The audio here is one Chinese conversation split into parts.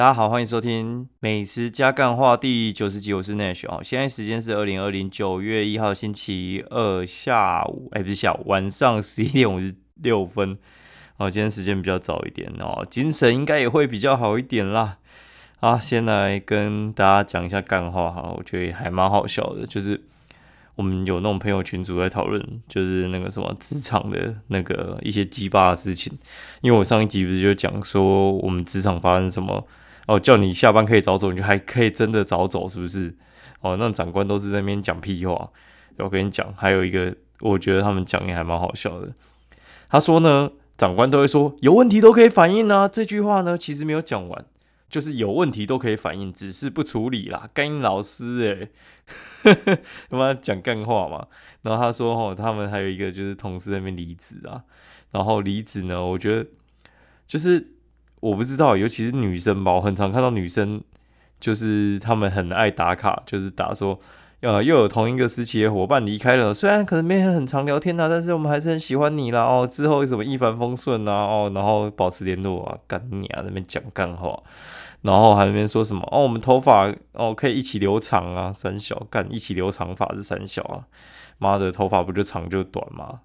大家好，欢迎收听《美食加干话》第九十集，我是 Nash 哦。现在时间是二零二零九月一号星期二下午，哎，不是下午，晚上十一点五十六分。哦，今天时间比较早一点哦，精神应该也会比较好一点啦。啊，先来跟大家讲一下干话哈，我觉得还蛮好笑的，就是我们有那种朋友群组在讨论，就是那个什么职场的那个一些鸡巴的事情。因为我上一集不是就讲说我们职场发生什么，哦，叫你下班可以早走，你就还可以真的早走，是不是？哦，那长官都是在那边讲屁话。我跟你讲，还有一个，我觉得他们讲也还蛮好笑的。他说呢，长官都会说有问题都可以反映啊，这句话呢其实没有讲完。就是有问题都可以反映，只是不处理啦。干老师哎，他 妈讲干话嘛。然后他说哦，他们还有一个就是同事那边离职啊。然后离职呢，我觉得就是我不知道，尤其是女生吧，我很常看到女生就是她们很爱打卡，就是打说呃又有同一个时期的伙伴离开了，虽然可能没很常聊天啊，但是我们还是很喜欢你啦哦。之后什么一帆风顺啊哦，然后保持联络啊，干你啊那边讲干话。然后还那边说什么哦，我们头发哦可以一起留长啊，三小干一起留长发是三小啊，妈的头发不就长就短吗？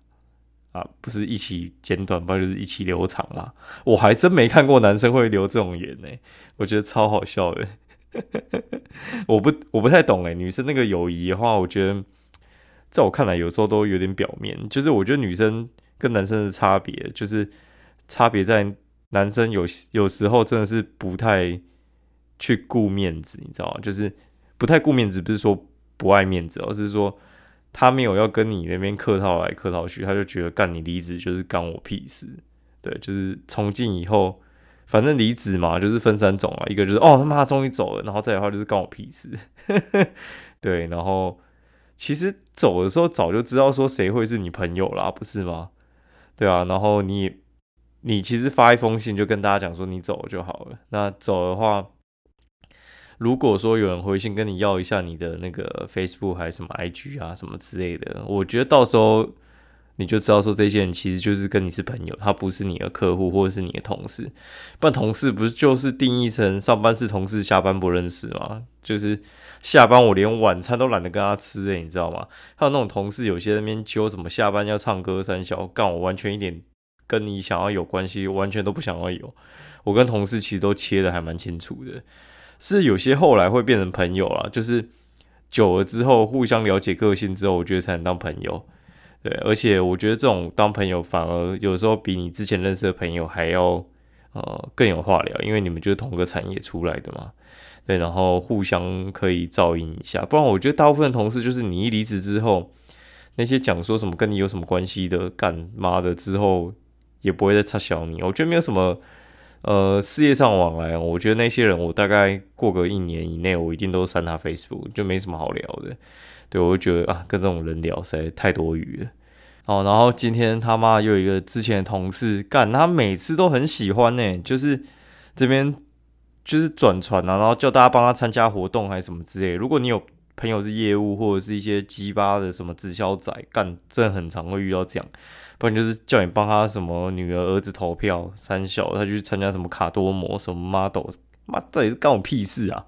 啊，不是一起剪短，发就是一起留长吗？我还真没看过男生会留这种颜呢，我觉得超好笑的。我不我不太懂哎，女生那个友谊的话，我觉得在我看来有时候都有点表面，就是我觉得女生跟男生的差别就是差别在。男生有有时候真的是不太去顾面子，你知道吗？就是不太顾面子，不是说不爱面子，而是说他没有要跟你那边客套来客套去，他就觉得干你离职就是干我屁事。对，就是从今以后，反正离职嘛，就是分三种啊，一个就是哦他妈终于走了，然后再的话就是干我屁事。对，然后其实走的时候早就知道说谁会是你朋友啦，不是吗？对啊，然后你。你其实发一封信就跟大家讲说你走了就好了。那走的话，如果说有人回信跟你要一下你的那个 Facebook 还是什么 IG 啊什么之类的，我觉得到时候你就知道说这些人其实就是跟你是朋友，他不是你的客户或者是你的同事。不然同事不是就是定义成上班是同事，下班不认识吗？就是下班我连晚餐都懒得跟他吃诶，你知道吗？还有那种同事有些那边揪什么下班要唱歌三小干，我完全一点。跟你想要有关系，完全都不想要有。我跟同事其实都切的还蛮清楚的，是有些后来会变成朋友了，就是久了之后互相了解个性之后，我觉得才能当朋友。对，而且我觉得这种当朋友反而有时候比你之前认识的朋友还要呃更有话聊，因为你们就是同个产业出来的嘛。对，然后互相可以照应一下，不然我觉得大部分同事就是你一离职之后，那些讲说什么跟你有什么关系的，干妈的之后。也不会再插小你，我觉得没有什么，呃，事业上往来，我觉得那些人，我大概过个一年以内，我一定都删他 Facebook，就没什么好聊的。对我就觉得啊，跟这种人聊实在太多余了。哦，然后今天他妈又有一个之前的同事干，他每次都很喜欢呢，就是这边就是转传啊，然后叫大家帮他参加活动还是什么之类。如果你有朋友是业务或者是一些鸡巴的什么直销仔，干真的很常会遇到这样。不然就是叫你帮他什么女儿儿子投票三小，他去参加什么卡多模什么 model，妈到底是干我屁事啊？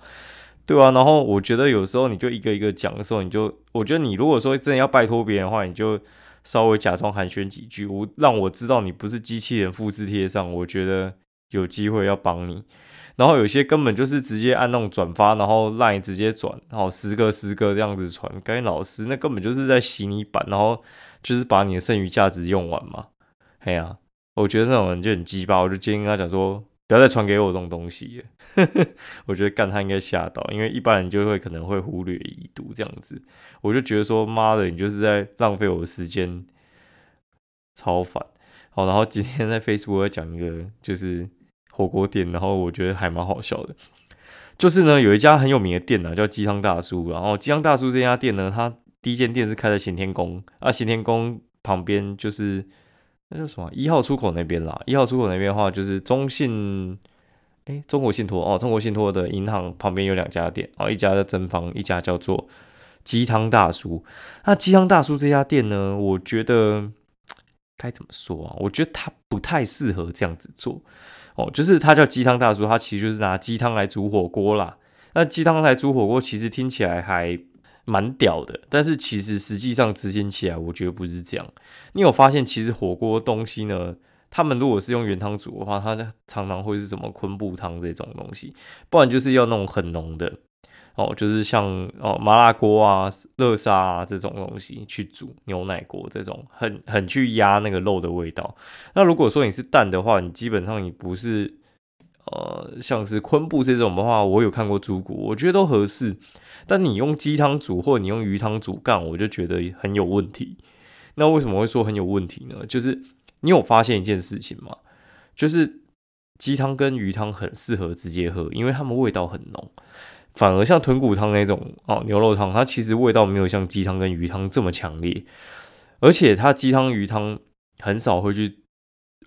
对啊，然后我觉得有时候你就一个一个讲的时候，你就我觉得你如果说真的要拜托别人的话，你就稍微假装寒暄几句，我让我知道你不是机器人复制贴上，我觉得有机会要帮你。然后有些根本就是直接按那种转发，然后让你直接转，然后十个十个这样子传，赶紧老师那根本就是在洗你版，然后。就是把你的剩余价值用完嘛，哎呀，我觉得那种人就很鸡巴，我就今天跟他讲说，不要再传给我这种东西。我觉得干他应该吓到，因为一般人就会可能会忽略已读这样子。我就觉得说，妈的，你就是在浪费我的时间，超烦。好，然后今天在 Facebook 要讲一个就是火锅店，然后我觉得还蛮好笑的，就是呢有一家很有名的店呢，叫鸡汤大叔，然后鸡汤大叔这家店呢，它第一间店是开在行天宫啊，行天宫旁边就是那叫什么一号出口那边啦。一号出口那边的话，就是中信，哎，中国信托哦，中国信托的银行旁边有两家店哦，一家叫真方，一家叫做鸡汤大叔。那鸡汤大叔这家店呢，我觉得该怎么说啊？我觉得他不太适合这样子做哦，就是他叫鸡汤大叔，他其实就是拿鸡汤来煮火锅啦。那鸡汤来煮火锅，其实听起来还蛮屌的，但是其实实际上执行起来，我觉得不是这样。你有发现，其实火锅东西呢，他们如果是用原汤煮的话，它常常会是什么昆布汤这种东西，不然就是要那种很浓的。哦，就是像哦麻辣锅啊、热沙啊这种东西去煮牛奶锅这种，很很去压那个肉的味道。那如果说你是蛋的话，你基本上你不是呃像是昆布这种的话，我有看过猪骨，我觉得都合适。但你用鸡汤煮或者你用鱼汤煮干，我就觉得很有问题。那为什么会说很有问题呢？就是你有发现一件事情吗？就是鸡汤跟鱼汤很适合直接喝，因为它们味道很浓。反而像豚骨汤那种哦，牛肉汤，它其实味道没有像鸡汤跟鱼汤这么强烈，而且它鸡汤鱼汤很少会去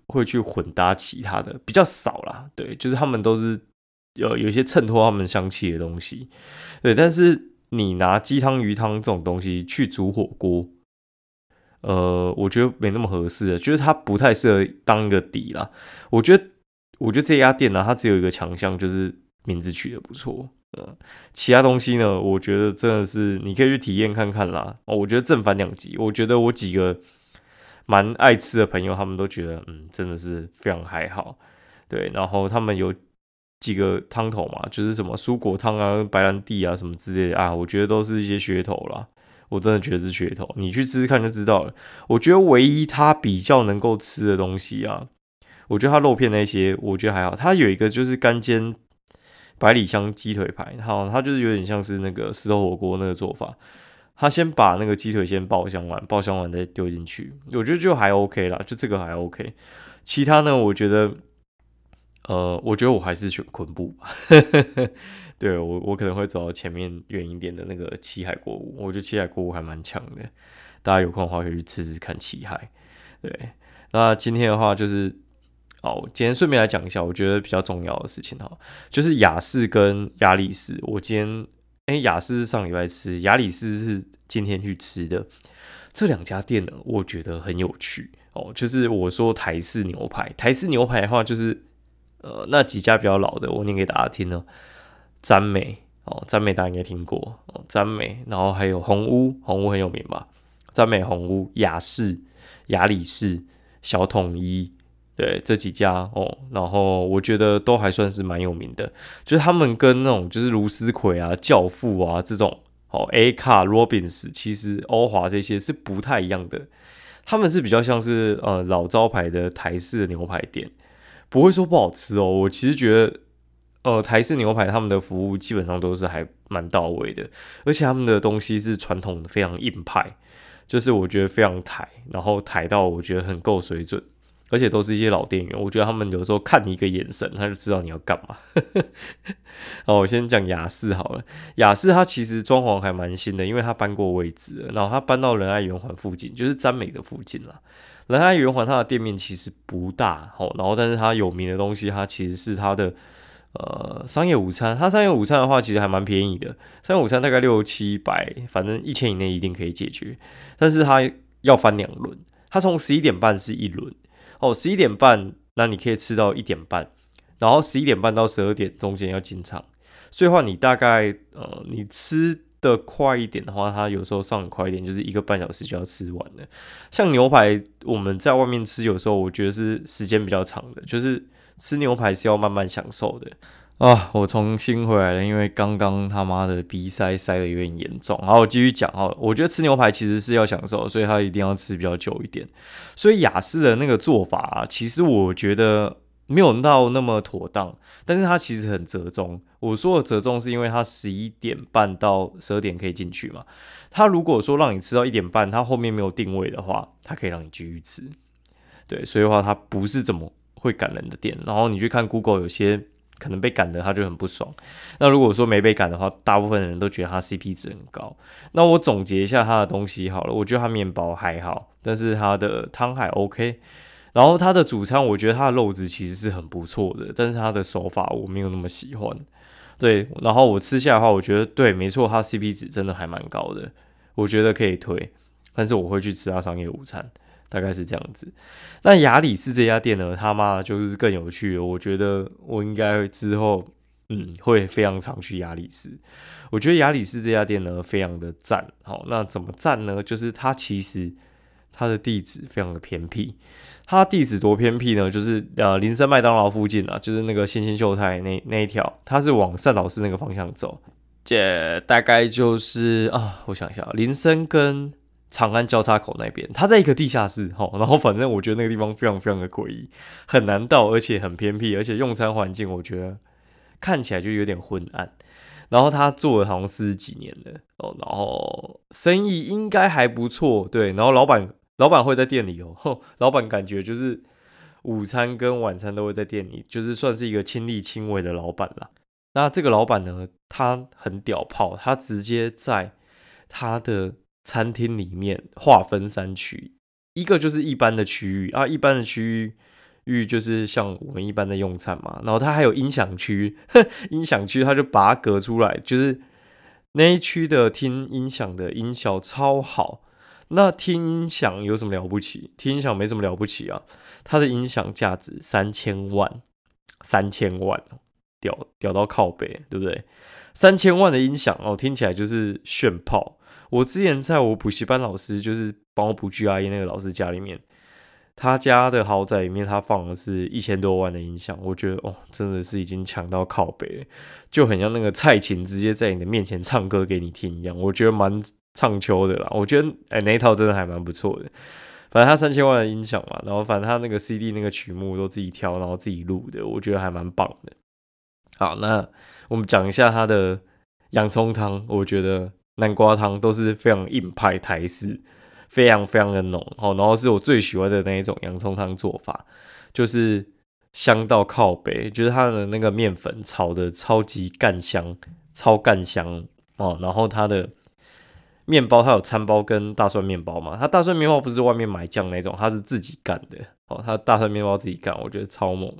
会去混搭其他的，比较少啦。对，就是他们都是有有一些衬托他们香气的东西。对，但是你拿鸡汤鱼汤这种东西去煮火锅，呃，我觉得没那么合适，就是它不太适合当个底啦。我觉得，我觉得这家店呢，它只有一个强项，就是名字取得不错。嗯，其他东西呢？我觉得真的是你可以去体验看看啦。哦，我觉得正反两极。我觉得我几个蛮爱吃的朋友，他们都觉得嗯，真的是非常还好。对，然后他们有几个汤头嘛，就是什么蔬果汤啊、白兰地啊什么之类的啊，我觉得都是一些噱头啦。我真的觉得是噱头，你去吃吃看就知道了。我觉得唯一它比较能够吃的东西啊，我觉得它肉片那些，我觉得还好。它有一个就是干煎。百里香鸡腿排，好，它就是有点像是那个石头火锅那个做法。他先把那个鸡腿先爆香完，爆香完再丢进去，我觉得就还 OK 啦，就这个还 OK。其他呢，我觉得，呃，我觉得我还是选昆布吧。对我，我可能会走到前面远一点的那个七海锅物，我觉得七海锅物还蛮强的。大家有空的话可以去吃吃看七海。对，那今天的话就是。哦，今天顺便来讲一下，我觉得比较重要的事情哈，就是雅士跟亚里士。我今天哎，雅士是上礼拜吃，亚里士是今天去吃的。这两家店呢，我觉得很有趣哦。就是我说台式牛排，台式牛排的话，就是呃那几家比较老的，我念给大家听呢。詹美哦，詹美大家应该听过哦，詹美，然后还有红屋，红屋很有名吧？詹美红屋、雅士、亚里士、小统一。对这几家哦，然后我觉得都还算是蛮有名的，就是他们跟那种就是卢斯奎啊、教父啊这种哦，A 卡、罗宾斯，其实欧华这些是不太一样的，他们是比较像是呃老招牌的台式牛排店，不会说不好吃哦。我其实觉得呃台式牛排他们的服务基本上都是还蛮到位的，而且他们的东西是传统的非常硬派，就是我觉得非常台，然后台到我觉得很够水准。而且都是一些老店员，我觉得他们有时候看你一个眼神，他就知道你要干嘛。好，我先讲雅士好了。雅士它其实装潢还蛮新的，因为它搬过位置，然后它搬到仁爱圆环附近，就是詹美的附近了。仁爱圆环它的店面其实不大，好，然后但是它有名的东西，它其实是它的呃商业午餐。它商业午餐的话，其实还蛮便宜的，商业午餐大概六七百，反正一千以内一定可以解决。但是它要翻两轮，它从十一点半是一轮。哦，十一点半，那你可以吃到一点半，然后十一点半到十二点中间要进场，所以话你大概呃，你吃的快一点的话，它有时候上快一点，就是一个半小时就要吃完了。像牛排，我们在外面吃，有时候我觉得是时间比较长的，就是吃牛排是要慢慢享受的。啊，我重新回来了，因为刚刚他妈的鼻塞塞的有点严重。好，我继续讲哦。我觉得吃牛排其实是要享受，所以他一定要吃比较久一点。所以雅士的那个做法啊，其实我觉得没有到那么妥当，但是它其实很折中。我说的折中是因为它十一点半到十二点可以进去嘛。他如果说让你吃到一点半，他后面没有定位的话，他可以让你继续吃。对，所以的话它不是怎么会赶人的店。然后你去看 Google 有些。可能被赶的他就很不爽。那如果说没被赶的话，大部分人都觉得他 CP 值很高。那我总结一下他的东西好了，我觉得他面包还好，但是他的汤还 OK。然后他的主餐，我觉得他的肉质其实是很不错的，但是他的手法我没有那么喜欢。对，然后我吃下的话，我觉得对，没错，他 CP 值真的还蛮高的，我觉得可以推。但是我会去吃他商业午餐。大概是这样子。那雅里士这家店呢，他妈就是更有趣了。我觉得我应该之后嗯会非常常去雅里士。我觉得雅里士这家店呢非常的赞。好，那怎么赞呢？就是它其实它的地址非常的偏僻。它地址多偏僻呢？就是呃，林森麦当劳附近啊，就是那个新兴秀泰那那一条，它是往善导寺那个方向走。这大概就是啊，我想一下，林森跟长安交叉口那边，它在一个地下室哈。然后反正我觉得那个地方非常非常的诡异，很难到，而且很偏僻，而且用餐环境我觉得看起来就有点昏暗。然后他做了好像四十几年了哦，然后生意应该还不错，对。然后老板。老板会在店里哦，哼老板感觉就是午餐跟晚餐都会在店里，就是算是一个亲力亲为的老板啦。那这个老板呢，他很屌炮，他直接在他的餐厅里面划分三区，一个就是一般的区域啊，一般的区域域就是像我们一般的用餐嘛。然后它还有音响区，音响区它就把它隔出来，就是那一区的听音响的音效超好。那听音响有什么了不起？听音响没什么了不起啊，它的音响价值三千万，三千万，屌屌到靠背，对不对？三千万的音响哦，听起来就是炫炮。我之前在我补习班老师，就是帮我补 GRE 那个老师家里面，他家的豪宅里面，他放的是一千多万的音响，我觉得哦，真的是已经强到靠背，就很像那个蔡琴直接在你的面前唱歌给你听一样，我觉得蛮。唱秋的啦，我觉得哎那一套真的还蛮不错的。反正他三千万的音响嘛，然后反正他那个 CD 那个曲目都自己挑，然后自己录的，我觉得还蛮棒的。好，那我们讲一下他的洋葱汤，我觉得南瓜汤都是非常硬派台式，非常非常的浓。好，然后是我最喜欢的那一种洋葱汤做法，就是香到靠北，就是它的那个面粉炒的超级干香，超干香哦，然后它的。面包它有餐包跟大蒜面包嘛？它大蒜面包不是外面买酱那种，它是自己干的哦。它大蒜面包自己干，我觉得超猛。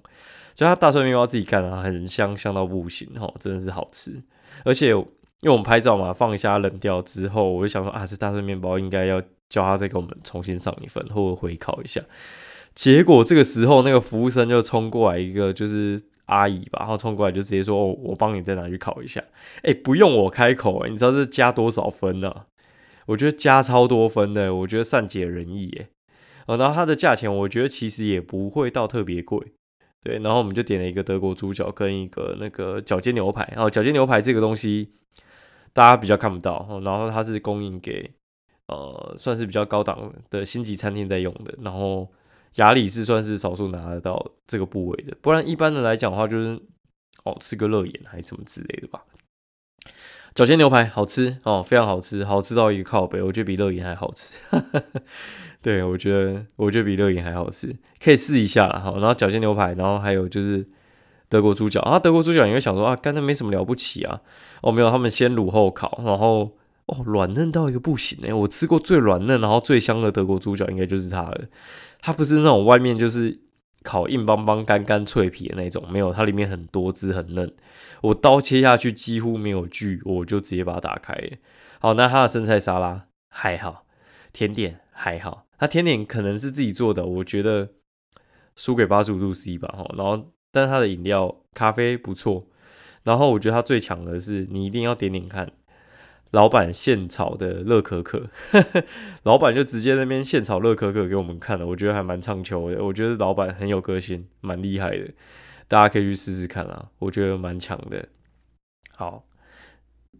就它大蒜面包自己干啊，很香，香到不行哦，真的是好吃。而且因为我们拍照嘛，放一下冷掉之后，我就想说啊，这大蒜面包应该要叫他再给我们重新上一份，或者回烤一下。结果这个时候，那个服务生就冲过来一个，就是阿姨吧，然后冲过来就直接说：“，我帮你再拿去烤一下。”哎，不用我开口，你知道这加多少分呢？我觉得加超多分的，我觉得善解人意耶。哦，然后它的价钱，我觉得其实也不会到特别贵。对，然后我们就点了一个德国猪脚跟一个那个脚尖牛排。然后脚尖牛排这个东西大家比较看不到，然后它是供应给呃算是比较高档的星级餐厅在用的。然后雅里是算是少数拿得到这个部位的，不然一般的来讲的话，就是哦吃个热眼还是什么之类的吧。脚尖牛排好吃哦，非常好吃，好吃到一个靠背，我觉得比乐饮还好吃。对，我觉得我觉得比乐饮还好吃，可以试一下哈。然后脚尖牛排，然后还有就是德国猪脚啊，德国猪脚你会想说啊，刚才没什么了不起啊。哦，没有，他们先卤后烤，然后哦软嫩到一个不行哎，我吃过最软嫩然后最香的德国猪脚应该就是它了。它不是那种外面就是。烤硬邦邦、干干脆皮的那种，没有，它里面很多汁，很嫩。我刀切下去几乎没有锯，我就直接把它打开。好，那它的生菜沙拉还好，甜点还好。它甜点可能是自己做的，我觉得输给八十五度 C 吧。哈，然后，但它的饮料咖啡不错。然后我觉得它最强的是，你一定要点点看。老板现炒的乐可可，老板就直接那边现炒乐可可给我们看了，我觉得还蛮畅秋的。我觉得老板很有个性，蛮厉害的，大家可以去试试看啊，我觉得蛮强的。好，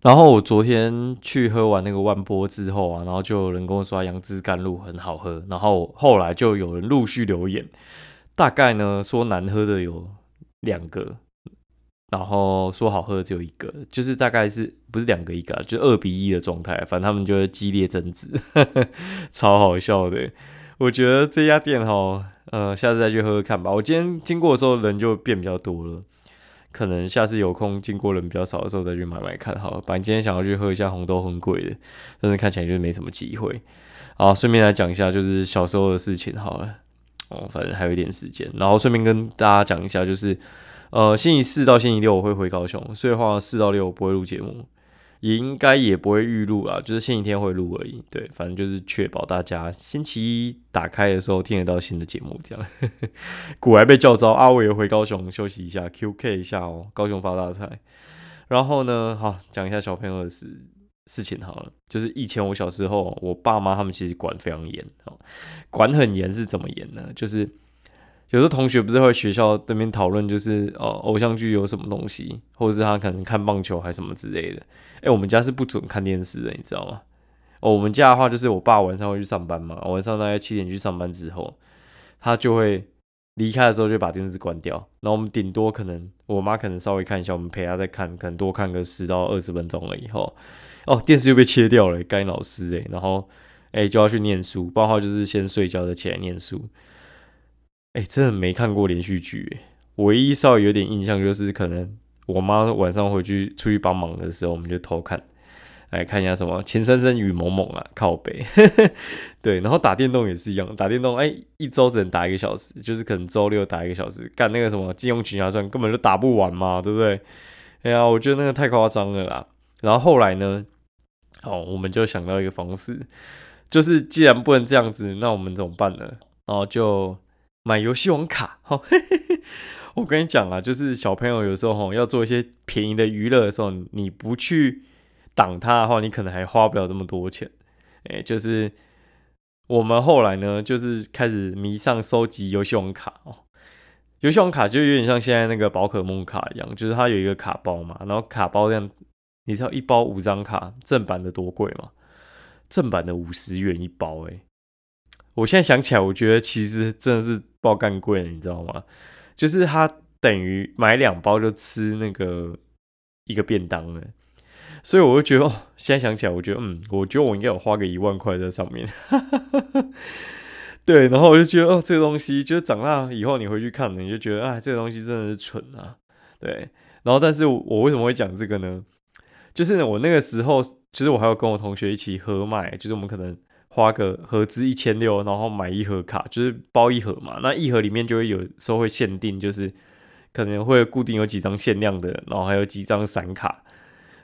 然后我昨天去喝完那个万波之后啊，然后就有人跟我说杨枝甘露很好喝，然后后来就有人陆续留言，大概呢说难喝的有两个。然后说好喝只有一个，就是大概是不是两个一个啊，就二比一的状态。反正他们就会激烈争执，超好笑的。我觉得这家店哈，呃，下次再去喝喝看吧。我今天经过的时候人就变比较多了，可能下次有空经过人比较少的时候再去买买看好了。反正今天想要去喝一下红豆很贵的，但是看起来就是没什么机会。好，顺便来讲一下就是小时候的事情好了。哦，反正还有一点时间，然后顺便跟大家讲一下就是。呃，星期四到星期六我会回高雄，所以话四到六我不会录节目，也应该也不会预录啊，就是星期天会录而已。对，反正就是确保大家星期一打开的时候听得到新的节目。这样，古还被叫招，阿伟也回高雄休息一下，QK 一下哦，高雄发大财。然后呢，好讲一下小朋友的事事情好了，就是以前我小时候，我爸妈他们其实管非常严，哦，管很严是怎么严呢？就是有时候同学不是会学校那边讨论，就是哦，偶像剧有什么东西，或者是他可能看棒球还什么之类的。哎，我们家是不准看电视的，你知道吗？哦，我们家的话就是我爸晚上会去上班嘛，晚上大概七点去上班之后，他就会离开的时候就把电视关掉，然后我们顶多可能我妈可能稍微看一下，我们陪她再看，可能多看个十到二十分钟了以后，哦，电视又被切掉了，该老师哎，然后哎就要去念书，不然话就是先睡觉再起来念书。哎，真的没看过连续剧，唯一稍微有点印象就是可能。我妈晚上回去出去帮忙的时候，我们就偷看，来看一下什么《情深深雨蒙蒙啊，靠北。对，然后打电动也是一样，打电动哎，一周只能打一个小时，就是可能周六打一个小时，干那个什么《金庸群侠传》根本就打不完嘛，对不对？哎呀，我觉得那个太夸张了啦。然后后来呢，哦，我们就想到一个方式，就是既然不能这样子，那我们怎么办呢？然后就买游戏王卡，哈。我跟你讲啊，就是小朋友有时候吼要做一些便宜的娱乐的时候，你不去挡他的话，你可能还花不了这么多钱。哎，就是我们后来呢，就是开始迷上收集游戏王卡哦。游戏王卡就有点像现在那个宝可梦卡一样，就是它有一个卡包嘛，然后卡包这样，你知道一包五张卡，正版的多贵吗？正版的五十元一包，哎，我现在想起来，我觉得其实真的是爆干贵了，你知道吗？就是它等于买两包就吃那个一个便当了，所以我就觉得哦，现在想起来，我觉得嗯，我觉得我应该有花个一万块在上面，对，然后我就觉得哦，这个东西就是长大以后你回去看，你就觉得啊，这个东西真的是蠢啊，对，然后但是我为什么会讲这个呢？就是我那个时候，其实我还有跟我同学一起合买，就是我们可能。花个合资一千六，然后买一盒卡，就是包一盒嘛。那一盒里面就会有时候会限定，就是可能会固定有几张限量的，然后还有几张散卡，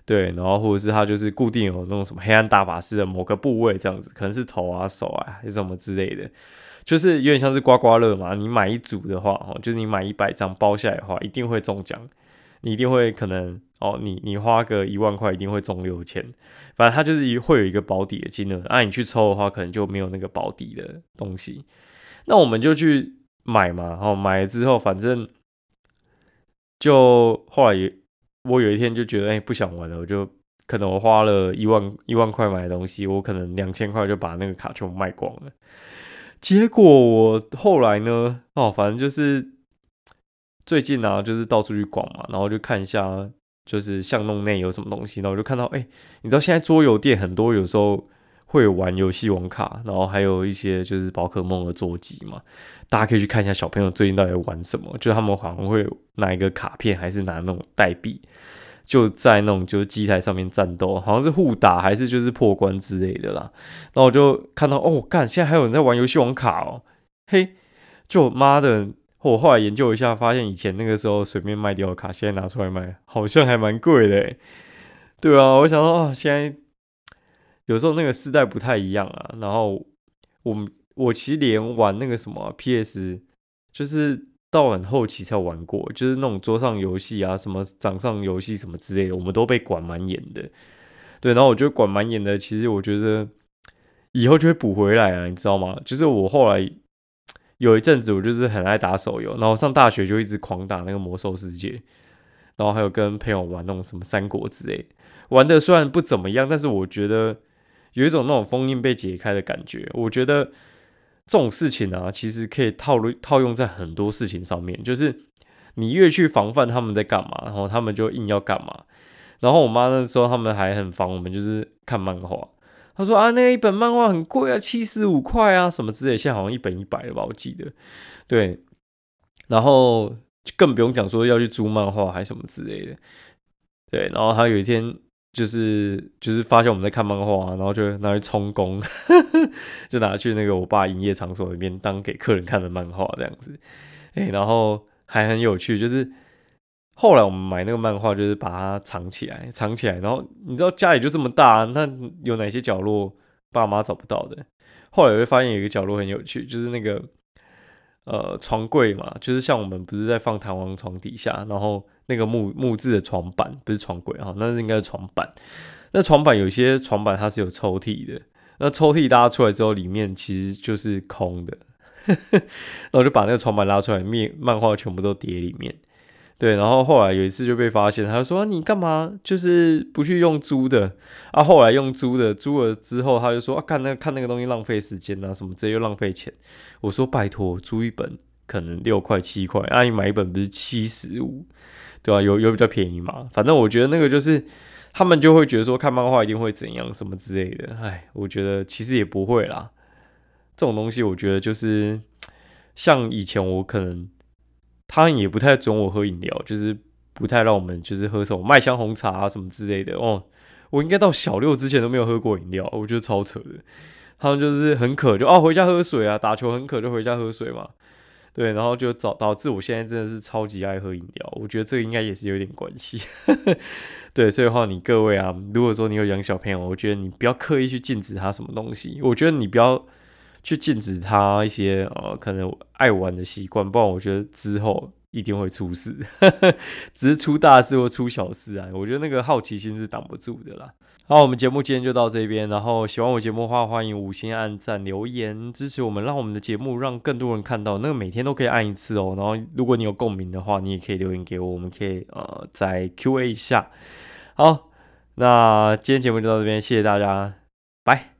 对，然后或者是它就是固定有那种什么黑暗大法师的某个部位这样子，可能是头啊、手啊，还是什么之类的，就是有点像是刮刮乐嘛。你买一组的话，哦，就是你买一百张包下来的话，一定会中奖，你一定会可能。哦，你你花个一万块一定会中六千，反正它就是会有一个保底的金额，那你去抽的话，可能就没有那个保底的东西。那我们就去买嘛，然后买了之后，反正就后来也，我有一天就觉得，哎，不想玩了，我就可能我花了一万一万块买的东西，我可能两千块就把那个卡全部卖光了。结果我后来呢，哦，反正就是最近啊，就是到处去逛嘛，然后就看一下。就是巷弄内有什么东西，然后我就看到，哎，你知道现在桌游店很多，有时候会玩游戏王卡，然后还有一些就是宝可梦的桌机嘛，大家可以去看一下小朋友最近到底玩什么，就他们好像会拿一个卡片，还是拿那种代币，就在那种就是机台上面战斗，好像是互打还是就是破关之类的啦。然后我就看到，哦，干，现在还有人在玩游戏王卡哦，嘿，就妈的！我后来研究一下，发现以前那个时候随便卖掉的卡，现在拿出来卖，好像还蛮贵的，对啊，我想说啊，现在有时候那个时代不太一样啊。然后我我其实连玩那个什么 PS，就是到很后期才玩过，就是那种桌上游戏啊，什么掌上游戏什么之类的，我们都被管蛮严的。对，然后我觉得管蛮严的，其实我觉得以后就会补回来啊，你知道吗？就是我后来。有一阵子我就是很爱打手游，然后上大学就一直狂打那个魔兽世界，然后还有跟朋友玩那种什么三国之类，玩的虽然不怎么样，但是我觉得有一种那种封印被解开的感觉。我觉得这种事情啊，其实可以套路套用在很多事情上面，就是你越去防范他们在干嘛，然后他们就硬要干嘛。然后我妈那时候他们还很防我们，就是看漫画。他说啊，那一本漫画很贵啊，七十五块啊，什么之类，现在好像一本一百了吧，我记得。对，然后就更不用讲说要去租漫画还什么之类的。对，然后他有一天就是就是发现我们在看漫画，然后就拿去充公，就拿去那个我爸营业场所里面当给客人看的漫画这样子。哎，然后还很有趣，就是后来我们买那个漫画，就是把它藏起来，藏起来。然后你知道家里就这么大，那有哪些角落爸妈找不到的？后来会发现有一个角落很有趣，就是那个呃床柜嘛，就是像我们不是在放弹簧床底下，然后那个木木质的床板不是床柜啊，那是应该是床板。那床板有些床板它是有抽屉的，那抽屉拉出来之后，里面其实就是空的。然后就把那个床板拉出来，面漫画全部都叠里面。对，然后后来有一次就被发现，他就说：“你干嘛就是不去用租的？”啊，后来用租的，租了之后他就说：“啊，看那看那个东西浪费时间啊，什么这又浪费钱。”我说：“拜托，租一本可能六块七块，啊，你买一本不是七十五，对啊？有有比较便宜嘛？反正我觉得那个就是他们就会觉得说看漫画一定会怎样什么之类的。哎，我觉得其实也不会啦。这种东西我觉得就是像以前我可能。他也不太准我喝饮料，就是不太让我们就是喝什么麦香红茶啊什么之类的哦。我应该到小六之前都没有喝过饮料，我觉得超扯的。他们就是很渴就哦回家喝水啊，打球很渴就回家喝水嘛。对，然后就导导致我现在真的是超级爱喝饮料。我觉得这个应该也是有点关系。对，所以的话你各位啊，如果说你有养小朋友，我觉得你不要刻意去禁止他什么东西。我觉得你不要。去禁止他一些呃可能爱玩的习惯，不然我觉得之后一定会出事，只是出大事或出小事啊。我觉得那个好奇心是挡不住的啦。好，我们节目今天就到这边，然后喜欢我节目的话，欢迎五星按赞留言支持我们，让我们的节目让更多人看到。那个每天都可以按一次哦。然后如果你有共鸣的话，你也可以留言给我，我们可以呃再 Q A 一下。好，那今天节目就到这边，谢谢大家，拜。